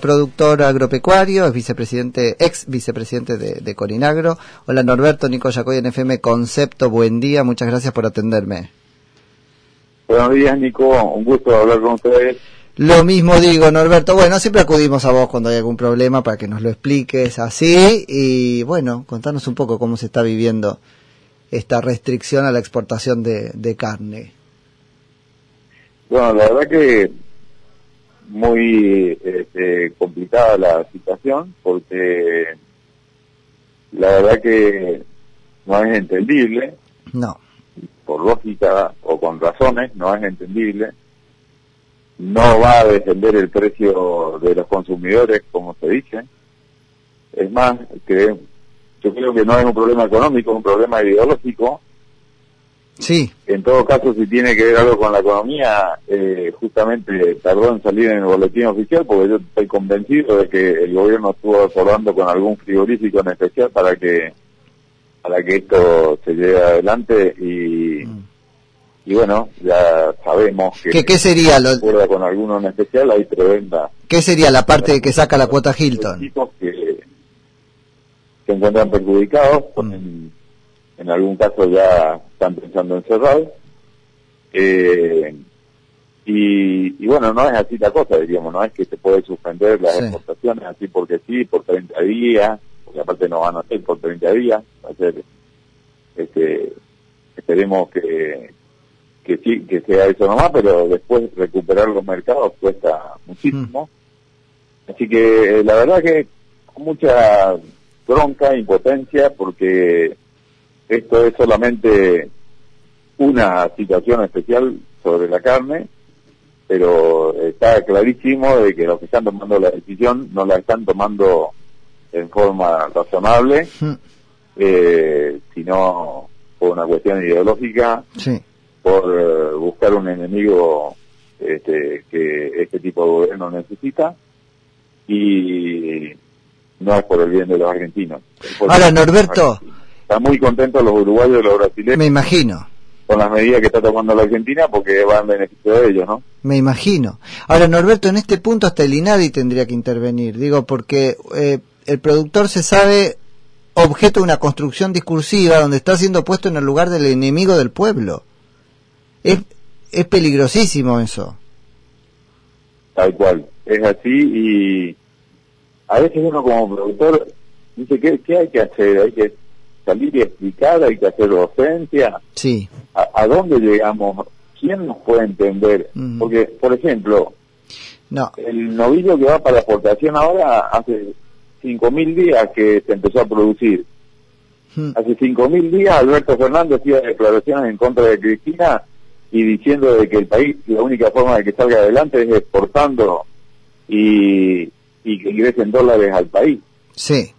productor agropecuario, es vicepresidente, ex vicepresidente de, de Corinagro. Hola Norberto, Nico Yacoy en FM Concepto, buen día, muchas gracias por atenderme. Buenos días Nico, un gusto hablar con ustedes. Lo mismo digo, Norberto. Bueno, siempre acudimos a vos cuando hay algún problema para que nos lo expliques así. Y bueno, contanos un poco cómo se está viviendo esta restricción a la exportación de, de carne. Bueno, la verdad que muy este, complicada la situación porque la verdad que no es entendible. No. Por lógica o con razones, no es entendible no va a defender el precio de los consumidores, como se dice. Es más, que yo creo que no es un problema económico, es un problema ideológico. Sí. En todo caso, si tiene que ver algo con la economía, eh, justamente tardó en salir en el boletín oficial, porque yo estoy convencido de que el gobierno estuvo acordando con algún frigorífico en especial para que para que esto se lleve adelante y mm y bueno, ya sabemos que... ¿Qué, sería lo...? con alguno en especial, hay preventa. ¿Qué sería la parte que saca la cuota Hilton? que se encuentran perjudicados, mm. En, algún caso ya están pensando en cerrar. Eh, y, bueno, no es así la cosa, diríamos, no es que se puede suspender las exportaciones así porque sí, por 30 días, porque aparte no van a ser por 30 días, va a ser, este, esperemos que, que sí, que sea eso nomás, pero después recuperar los mercados cuesta muchísimo. Mm. Así que eh, la verdad que con mucha bronca, impotencia, porque esto es solamente una situación especial sobre la carne, pero está clarísimo de que los que están tomando la decisión no la están tomando en forma razonable, mm. eh, sino por una cuestión ideológica. Sí por eh, buscar un enemigo este, que este tipo de gobierno necesita y no es por el bien de los argentinos. Ahora, Norberto. Están muy contentos los uruguayos y los brasileños. Me imagino. Con las medidas que está tomando la Argentina porque van en beneficio de ellos, ¿no? Me imagino. Ahora, Norberto, en este punto hasta el INADI tendría que intervenir. Digo, porque eh, el productor se sabe objeto de una construcción discursiva donde está siendo puesto en el lugar del enemigo del pueblo. Es, es peligrosísimo eso. Tal cual, es así y a veces uno como productor dice, ¿qué, qué hay que hacer? Hay que salir y explicar, hay que hacer docencia. Sí. ¿A, dónde llegamos? ¿Quién nos puede entender? Porque, por ejemplo, no. el novillo que va para la exportación ahora hace 5.000 días que se empezó a producir. Hace 5.000 días Alberto Fernández hacía declaraciones en contra de Cristina y diciendo de que el país, la única forma de que salga adelante es exportando y, y que ingresen dólares al país. Sí.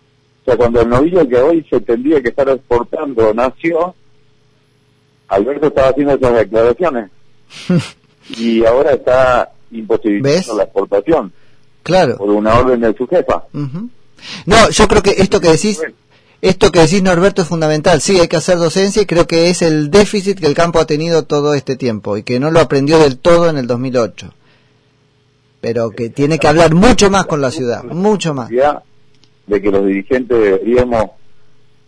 O sea, cuando el novillo que hoy se tendría que estar exportando nació, Alberto estaba haciendo esas declaraciones. y ahora está imposibilitando la exportación. Claro. Por una orden de su jefa. No, yo creo que esto que decís esto que decís Norberto es fundamental. Sí, hay que hacer docencia y creo que es el déficit que el campo ha tenido todo este tiempo y que no lo aprendió del todo en el 2008. Pero que tiene que hablar mucho más con la ciudad, mucho más. De que los dirigentes deberíamos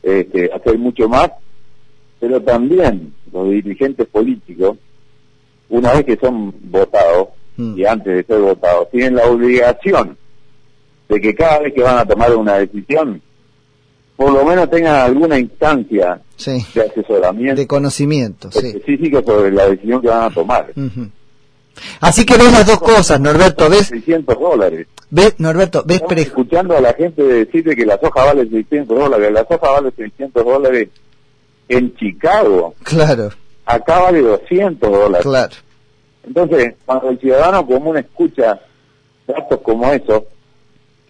este, hacer mucho más, pero también los dirigentes políticos, una vez que son votados mm. y antes de ser votados, tienen la obligación de que cada vez que van a tomar una decisión por lo menos tengan alguna instancia de asesoramiento. De conocimiento, específico sobre la decisión que van a tomar. Así que ves las dos cosas, Norberto, ves... 600 dólares. Ves, Norberto, ves... escuchando a la gente decirle que la soja vale 600 dólares, la soja vale 600 dólares en Chicago. Claro. Acá vale 200 dólares. Claro. Entonces, cuando el ciudadano común escucha datos como esos,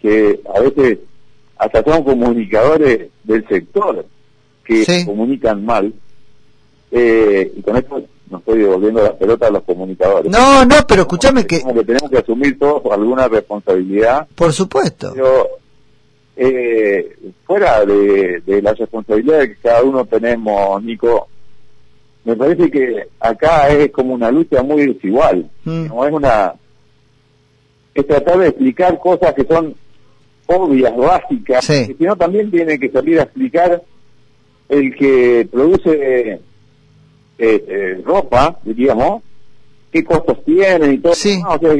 que a veces hasta son comunicadores del sector que comunican mal. Eh, y con esto no estoy devolviendo la pelota a los comunicadores. No, no, pero escúchame que... que tenemos que asumir todos alguna responsabilidad. Por supuesto. Pero eh, fuera de, de la responsabilidad que cada uno tenemos, Nico, me parece que acá es como una lucha muy desigual. Mm. No es una es tratar de explicar cosas que son obvias, básicas, sino también tiene que salir a explicar el que produce eh, eh, ropa, diríamos, qué costos tiene y todo. Sí. o sea,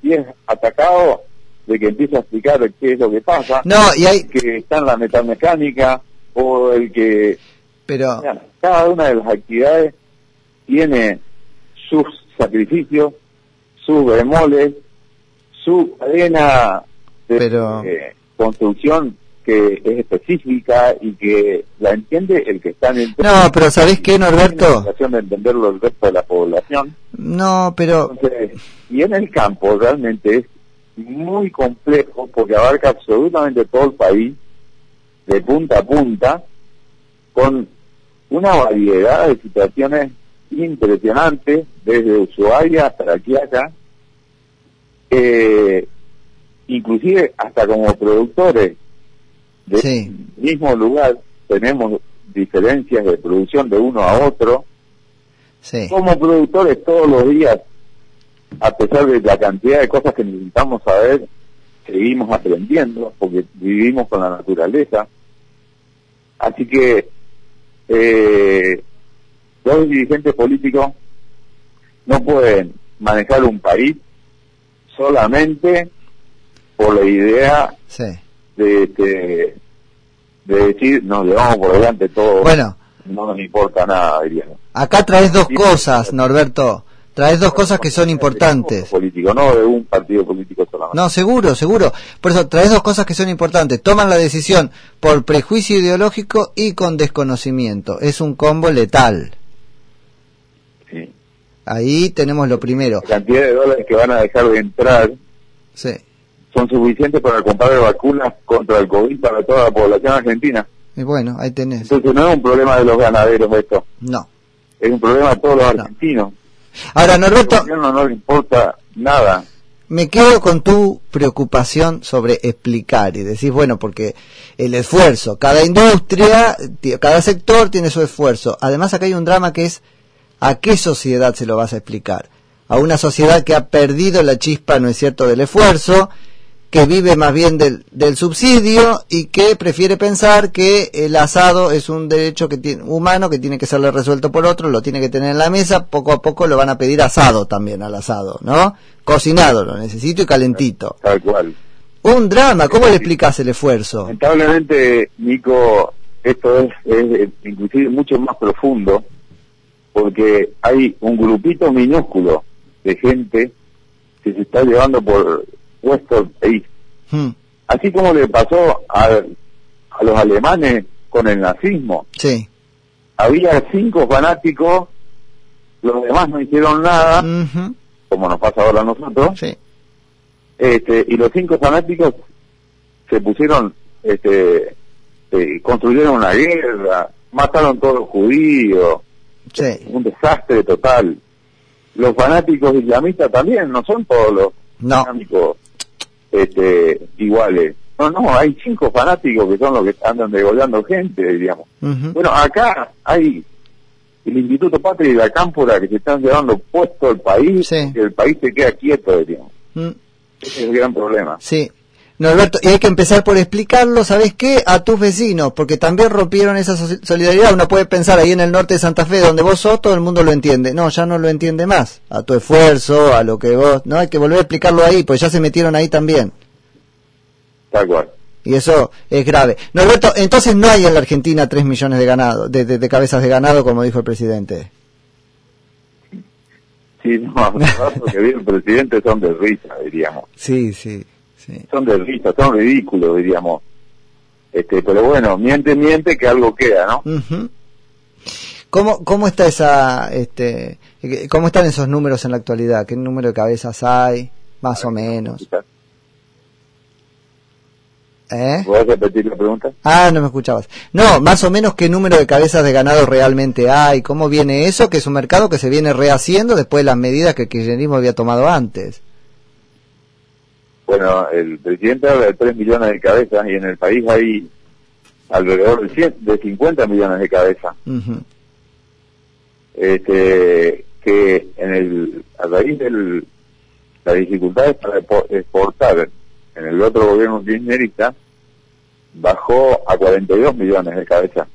si es atacado, de que empiece a explicar qué es lo que pasa, no, y hay... que está en la metalmecánica, o el que... Pero... cada una de las actividades tiene sus sacrificios, sus bemoles, su cadena de Pero... construcción que es específica y que la entiende el que está en el no pero sabés qué Norberto de entenderlo el resto de la población. No pero y en el campo realmente es muy complejo porque abarca absolutamente todo el país de punta a punta con una variedad de situaciones impresionantes desde Ushuaia hasta aquí acá eh, inclusive hasta como productores del mismo lugar tenemos diferencias de producción de uno a otro. Como productores todos los días, a pesar de la cantidad de cosas que necesitamos saber, seguimos aprendiendo porque vivimos con la naturaleza. Así que eh, los dirigentes políticos no pueden manejar un país solamente por la idea de, de, de, decir nos llevamos por delante todo. Bueno. No nos importa nada, diríamos. Acá traes dos cosas, Norberto. Traes dos cosas que son importantes. Político, no de un partido político solamente. No, seguro, seguro. Por eso traes dos cosas que son importantes. Toman la decisión por prejuicio ideológico y con desconocimiento. Es un combo letal. Sí. Ahí tenemos lo primero. La cantidad de dólares que van a dejar de entrar sí son suficientes para comprar vacunas contra el COVID para toda la población argentina. Y bueno, ahí tenés. Entonces no es un problema de los ganaderos esto. No. Es un problema de todos los argentinos. Ahora, Norberto... No, no le importa nada. Me quedo con tu preocupación sobre explicar y decís, bueno, porque el esfuerzo, cada industria, cada sector tiene su esfuerzo. Además, acá hay un drama que es a qué sociedad se lo vas a explicar. A una sociedad que ha perdido la chispa, ¿no es cierto?, del esfuerzo que vive más bien del, del, subsidio y que prefiere pensar que el asado es un derecho que tiene, humano que tiene que serle resuelto por otro, lo tiene que tener en la mesa, poco a poco lo van a pedir asado también al asado, ¿no? Cocinado, lo necesito y calentito. Tal cual. Un drama, ¿cómo le explicas el esfuerzo? Lamentablemente, Nico, esto es, es inclusive mucho más profundo porque hay un grupito minúsculo de gente que se está llevando por puesto el país. Hmm. Así como le pasó a, a los alemanes con el nazismo. Sí. Había cinco fanáticos, los demás no hicieron nada, como nos pasa ahora a nosotros. Sí. Este, y los cinco fanáticos se pusieron, este, eh, construyeron una guerra, mataron todos los judíos. Sí. Un desastre total. Los fanáticos islamistas también, no son todos los no. fanáticos este, iguales. No, no, hay cinco fanáticos que son los que andan degollando gente, diríamos. Bueno, acá hay el Instituto Patria y la Cámpora que se están llevando puesto el país, y el país se queda quieto, diríamos. Mm. Ese es el gran problema. Sí. Norberto, y hay que empezar por explicarlo, ¿sabes qué? A tus vecinos, porque también rompieron esa solidaridad. Uno puede pensar ahí en el norte de Santa Fe, donde vos sos, todo el mundo lo entiende. No, ya no lo entiende más. A tu esfuerzo, a lo que vos... No, hay que volver a explicarlo ahí, pues ya se metieron ahí también. Tal cual. Y eso es grave. Norberto, entonces no hay en la Argentina tres millones de ganado, de, de, cabezas de ganado, como dijo el presidente. Sí, no, los que viene el presidente son de risa, diríamos. Sí, sí. Son de risa, son ridículos, diríamos. Este, pero bueno, miente, miente, que algo queda, ¿no? ¿Cómo, ¿Cómo está esa, este, cómo están esos números en la actualidad? ¿Qué número de cabezas hay? Más o menos. ¿Eh? ¿Puedes repetir la pregunta? Ah, no me escuchabas. No, más o menos qué número de cabezas de ganado realmente hay, cómo viene eso, que es un mercado que se viene rehaciendo después de las medidas que el kirchnerismo había tomado antes. Bueno, el presidente habla de 3 millones de cabezas y en el país hay alrededor de, de 50 millones de cabezas. este, que en el, a raíz del, las dificultades para exportar en el otro gobierno kirchnerista bajó a 42 millones de cabezas.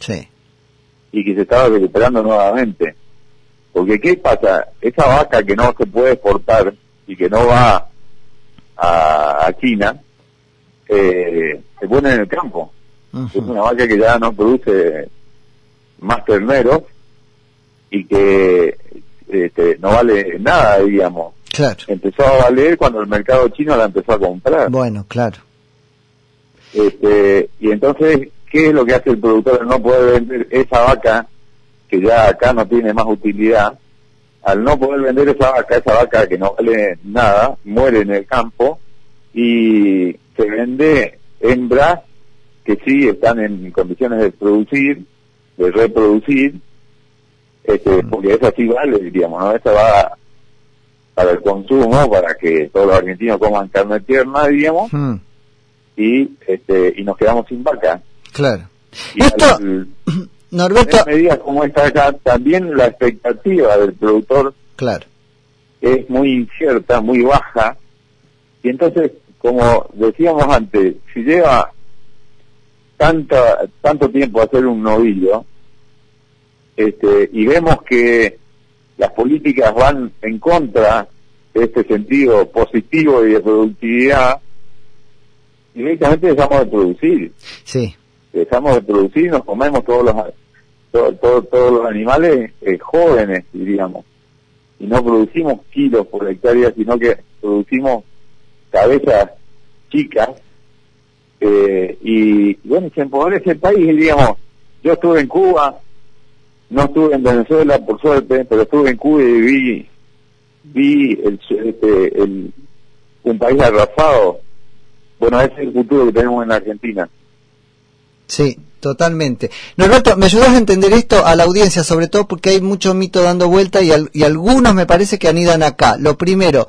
Sí. Y que se estaba recuperando nuevamente. Porque ¿qué pasa? Esa vaca que no se puede exportar y que no va a, China, eh, se pone en el campo. Es una vaca que ya no produce más terneros y que este, no vale nada, digamos. Claro. Empezó a valer cuando el mercado chino la empezó a comprar. Bueno, claro. Este, y entonces, ¿qué es lo que hace el productor al no poder vender esa vaca que ya acá no tiene más utilidad? Al no poder vender esa vaca, esa vaca que no vale nada, muere en el campo y se vende hembras que sí están en condiciones de producir, de reproducir, este, mm. porque esa sí vale, diríamos, ¿no? Esa va para el consumo, para que todos los argentinos coman carne tierna, diríamos, mm. y este y nos quedamos sin vaca. Claro. Y Esto, Norberto... En medidas como esta acá, también la expectativa del productor claro. es muy incierta, muy baja, y entonces, como decíamos antes, si lleva tanta, tanto tiempo hacer un novillo, este, y vemos que las políticas van en contra de este sentido positivo y de productividad, directamente dejamos de producir. Sí. Dejamos de producir y nos comemos todos los, todos los animales eh, jóvenes, diríamos. Y no producimos kilos por hectárea, sino que producimos cabezas chicas. Eh, y bueno, se empobrece el país, diríamos. Yo estuve en Cuba, no estuve en Venezuela por suerte, pero estuve en Cuba y vi, vi el, este, el, un país arrasado. Bueno, ese es el futuro que tenemos en Argentina. Sí, totalmente. Norberto, ¿me ayudas a entender esto a la audiencia, sobre todo porque hay mucho mito dando vuelta y, y algunos me parece que anidan acá? Lo primero,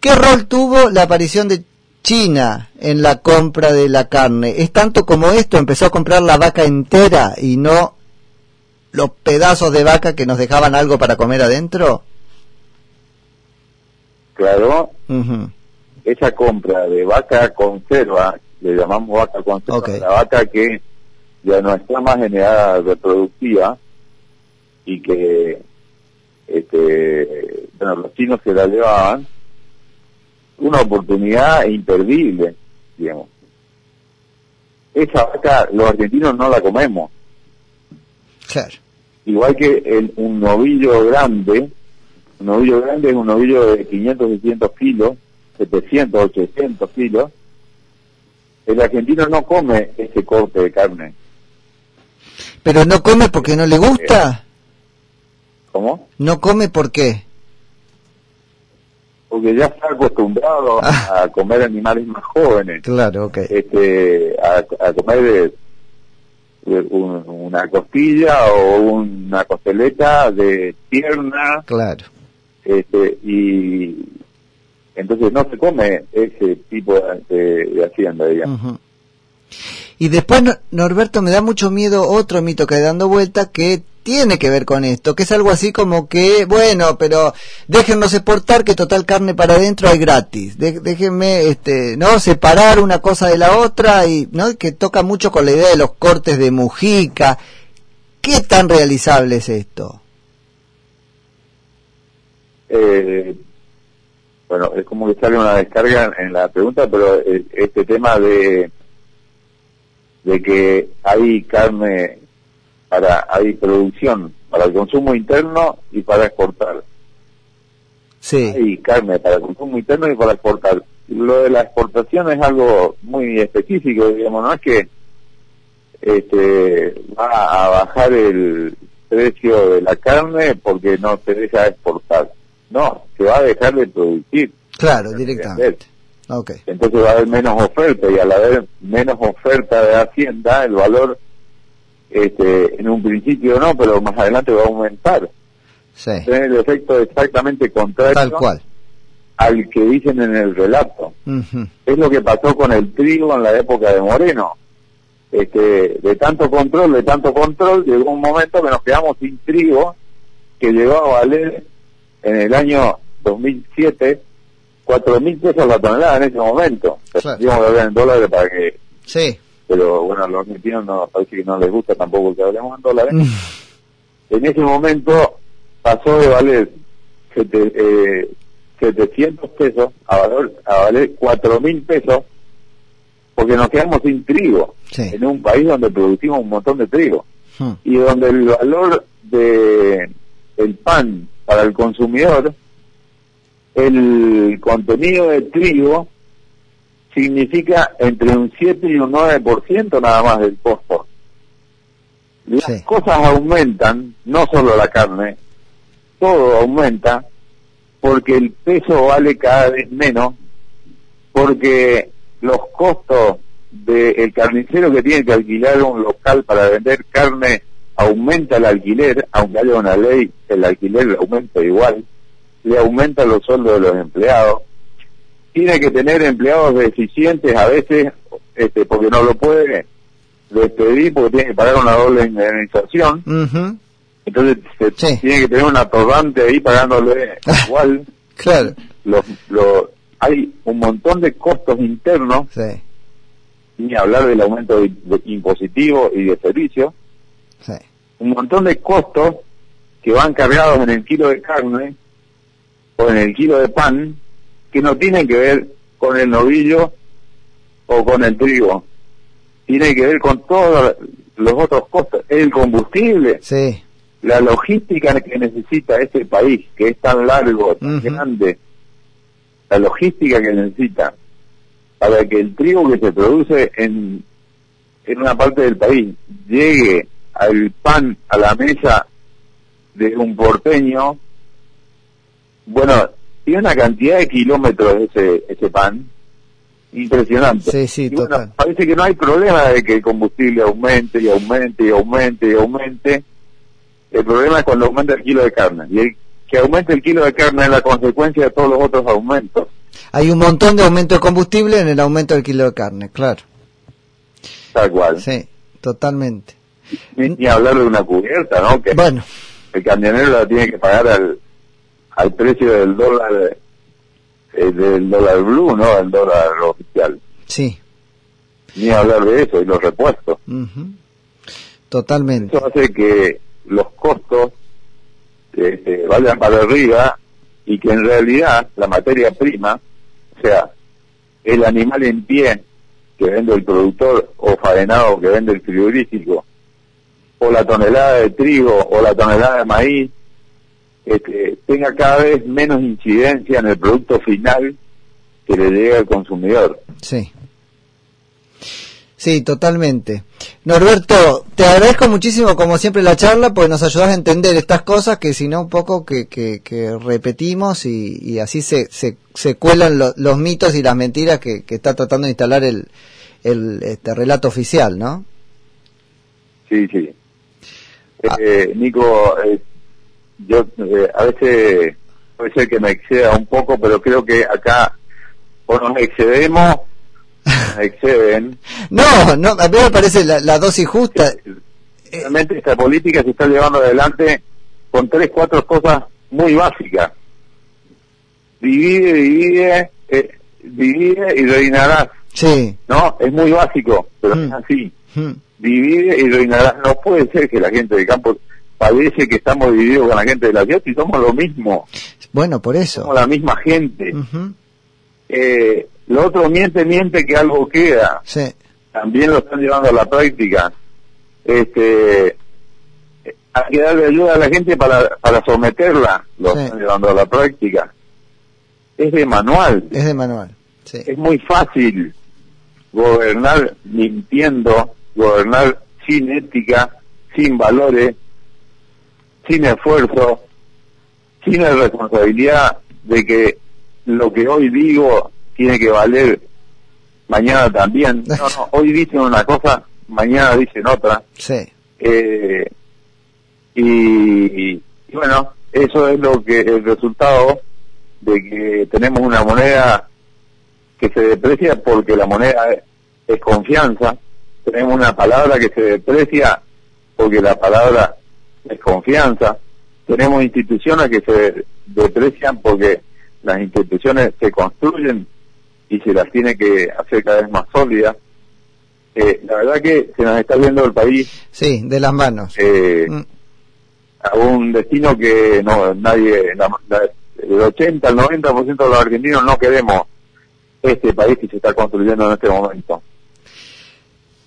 ¿qué rol tuvo la aparición de China en la compra de la carne? ¿Es tanto como esto? ¿Empezó a comprar la vaca entera y no los pedazos de vaca que nos dejaban algo para comer adentro? Claro. Esa compra de vaca conserva, le llamamos vaca conserva, la vaca que ya no está más en edad reproductiva y que este, bueno, los chinos se la llevaban, una oportunidad imperdible, digamos. Esa vaca los argentinos no la comemos. Claro igual que el, un novillo grande, un novillo grande es un novillo de 500, 600 kilos, 700, 800 kilos, el argentino no come ese corte de carne. ¿Pero no come porque no le gusta? ¿Cómo? ¿No come por qué? Porque ya está acostumbrado ah. a comer animales más jóvenes. Claro, ok. Este, a, a comer una costilla o una costeleta de pierna. Claro. Este, y entonces no se come ese tipo de, hacienda, digamos. Y después, Norberto, me da mucho miedo otro mito que hay dando vuelta que tiene que ver con esto, que es algo así como que, bueno, pero déjennos exportar que total carne para adentro hay gratis. déjenme, este, ¿no? Separar una cosa de la otra y, ¿no? Que toca mucho con la idea de los cortes de Mujica. ¿Qué tan realizable es esto? Eh, bueno, es como que sale una descarga en la pregunta, pero eh, este tema de de que hay carne para hay producción para el consumo interno y para exportar. Sí. Hay carne para el consumo interno y para exportar. Lo de la exportación es algo muy específico, digamos, no es que este, va a bajar el precio de la carne porque no se deja exportar. No, se va a dejar de producir. Claro, directamente. Okay. Entonces va a haber menos oferta y al haber menos oferta de Hacienda, el valor este, en un principio no, pero más adelante va a aumentar. Sí. Tiene el efecto exactamente contrario Tal cual. al que dicen en el relato. Es lo que pasó con el trigo en la época de Moreno. Este, de tanto control, de tanto control, llegó un momento que nos quedamos sin trigo, que llegó a valer en el año 2007 cuatro mil pesos la tonelada en ese momento. Claro. Digamos que hablar en dólares para que, Sí. pero bueno, los argentinos no, parece que no les gusta tampoco que hablemos en dólares. Mm. En ese momento pasó de valer sete- eh, 700 pesos a, valor, a valer cuatro mil pesos porque nos quedamos sin trigo Sí. en un país donde producimos un montón de trigo Mm. y donde el valor de el pan para el consumidor, el contenido de trigo significa entre un 7 y un 9% nada más del costo. Las Sí. cosas aumentan, no solo la carne, todo aumenta porque el peso vale cada vez menos, porque los costos del carnicero que tiene que alquilar un local para vender carne aumenta el alquiler, aunque haya una ley, el alquiler le aumenta igual, le aumenta los sueldos de los empleados, tiene que tener empleados deficientes a veces, este, porque no lo puede despedir porque tiene que pagar una doble indemnización, Ujú. entonces se Sí. tiene que tener un atorrante ahí pagándole igual. Claro. Los, los, hay un montón de costos internos, Sí. ni hablar del aumento de- de impositivo y de servicios, Sí. Un montón de costos que van cargados en el kilo de carne o en el kilo de pan que no tienen que ver con el novillo o con el trigo. Tiene que ver con todos los otros costos. El combustible, Sí. la logística que necesita este país, que es tan largo, tan grande, la logística que necesita para que el trigo que se produce en, en una parte del país llegue al pan a la mesa de un porteño, bueno, tiene una cantidad de kilómetros ese, ese pan impresionante. Sí, sí, Y bueno, total. parece que no hay problema de que el combustible aumente y aumente y aumente y aumente. El problema es cuando aumenta el kilo de carne. Y el que aumente el kilo de carne es la consecuencia de todos los otros aumentos. Hay un montón de aumento de combustible en el aumento del kilo de carne, claro. Tal cual. Sí, totalmente. Ni, ni hablar de una cubierta, ¿no? Que Bueno, el camionero la tiene que pagar al, al precio del dólar, eh, del dólar blue, ¿no? El dólar oficial. sí. Ni hablar de eso y los repuestos. Ujú. Totalmente. Eso hace que los costos este, vayan para arriba y que en realidad la materia prima, o sea, el animal en pie que vende el productor o faenado que vende el frigorífico, o la tonelada de trigo o la tonelada de maíz, este, tenga cada vez menos incidencia en el producto final que le llega al consumidor. Sí. Sí, totalmente. Norberto, te agradezco muchísimo como siempre la charla porque nos ayudas a entender estas cosas que si no un poco que, que, que repetimos y, y así se, se, se cuelan lo- los mitos y las mentiras que, que está tratando de instalar el, el este relato oficial, ¿no? Sí, sí. Ah. Eh, Nico, eh, yo eh, a veces puede ser que me exceda un poco, pero creo que acá o nos excedemos, nos exceden. No, no, a mí me parece la, la dosis justa. Realmente esta política se está llevando adelante con tres, cuatro cosas muy básicas. Divide, divide, eh, divide y reinarás. Sí. ¿No? Es muy básico, pero Mm. es así. Mm. Divide y reinarás. No puede ser que la gente del campo parece que estamos divididos con la gente de la ciudad y somos lo mismo, Bueno, por eso. somos la misma gente. Eh, lo otro miente, miente que algo queda. Sí. También lo están llevando a la práctica. Este, hay que darle ayuda a la gente para, para someterla. Lo Sí. están llevando a la práctica. Es de manual. Es de manual. Sí. es muy fácil gobernar mintiendo, gobernar sin ética, sin valores, sin esfuerzo, sin la responsabilidad de que lo que hoy digo tiene que valer mañana también. No, no, hoy dicen una cosa, mañana dicen otra. Sí. Eh, y, y bueno, eso es lo que el resultado de que tenemos una moneda que se deprecia porque la moneda es, es confianza, tenemos una palabra que se deprecia porque la palabra es confianza, tenemos instituciones que se deprecian porque las instituciones se construyen y se las tiene que hacer cada vez más sólidas. Eh, la verdad que se nos está viendo el país. Sí, de las manos. Eh, mm. A un destino que no nadie, el 80 al 90% de los argentinos no queremos este país que se está construyendo en este momento.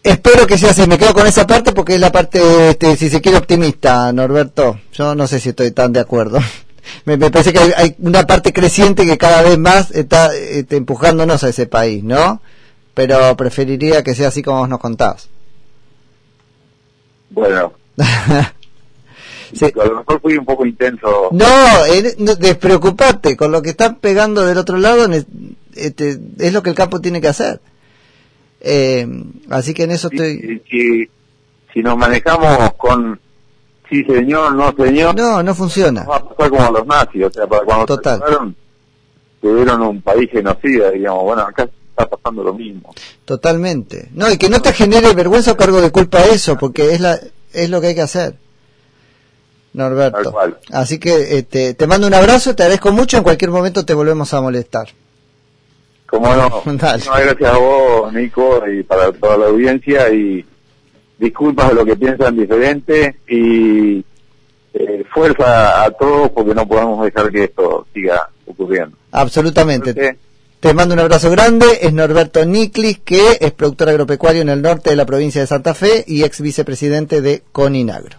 Espero que sea así, me quedo con esa parte porque es la parte, este, si se quiere, optimista, Norberto. Yo no sé si estoy tan de acuerdo. me, parece que hay, una parte creciente que cada vez más está este, empujándonos a ese país, ¿no? Pero preferiría que sea así como nos contabas. Bueno. sí. A lo mejor fui un poco intenso. No, no, despreocupate, con lo que están pegando del otro lado este, es lo que el campo tiene que hacer. Eh, así que en eso estoy... Si, si nos manejamos con sí señor, no señor. No, no funciona. Va a pasar como los nazis, o sea, para cuando Total. tuvieron un país genocida, digamos, bueno, acá está pasando lo mismo. Totalmente. No, y que no te genere vergüenza o cargo de culpa eso, porque es la es lo que hay que hacer. Norberto. Así que este, te mando un abrazo, te agradezco mucho, en cualquier momento te volvemos a molestar. Como no. Gracias a vos, Nico, y para toda la audiencia y disculpas de lo que piensan diferente y eh, fuerza a todos porque no podemos dejar que esto siga ocurriendo. Absolutamente. Te mando un abrazo grande. Es Norberto Niclis, que es productor agropecuario en el norte de la provincia de Santa Fe y ex vicepresidente de Coninagro.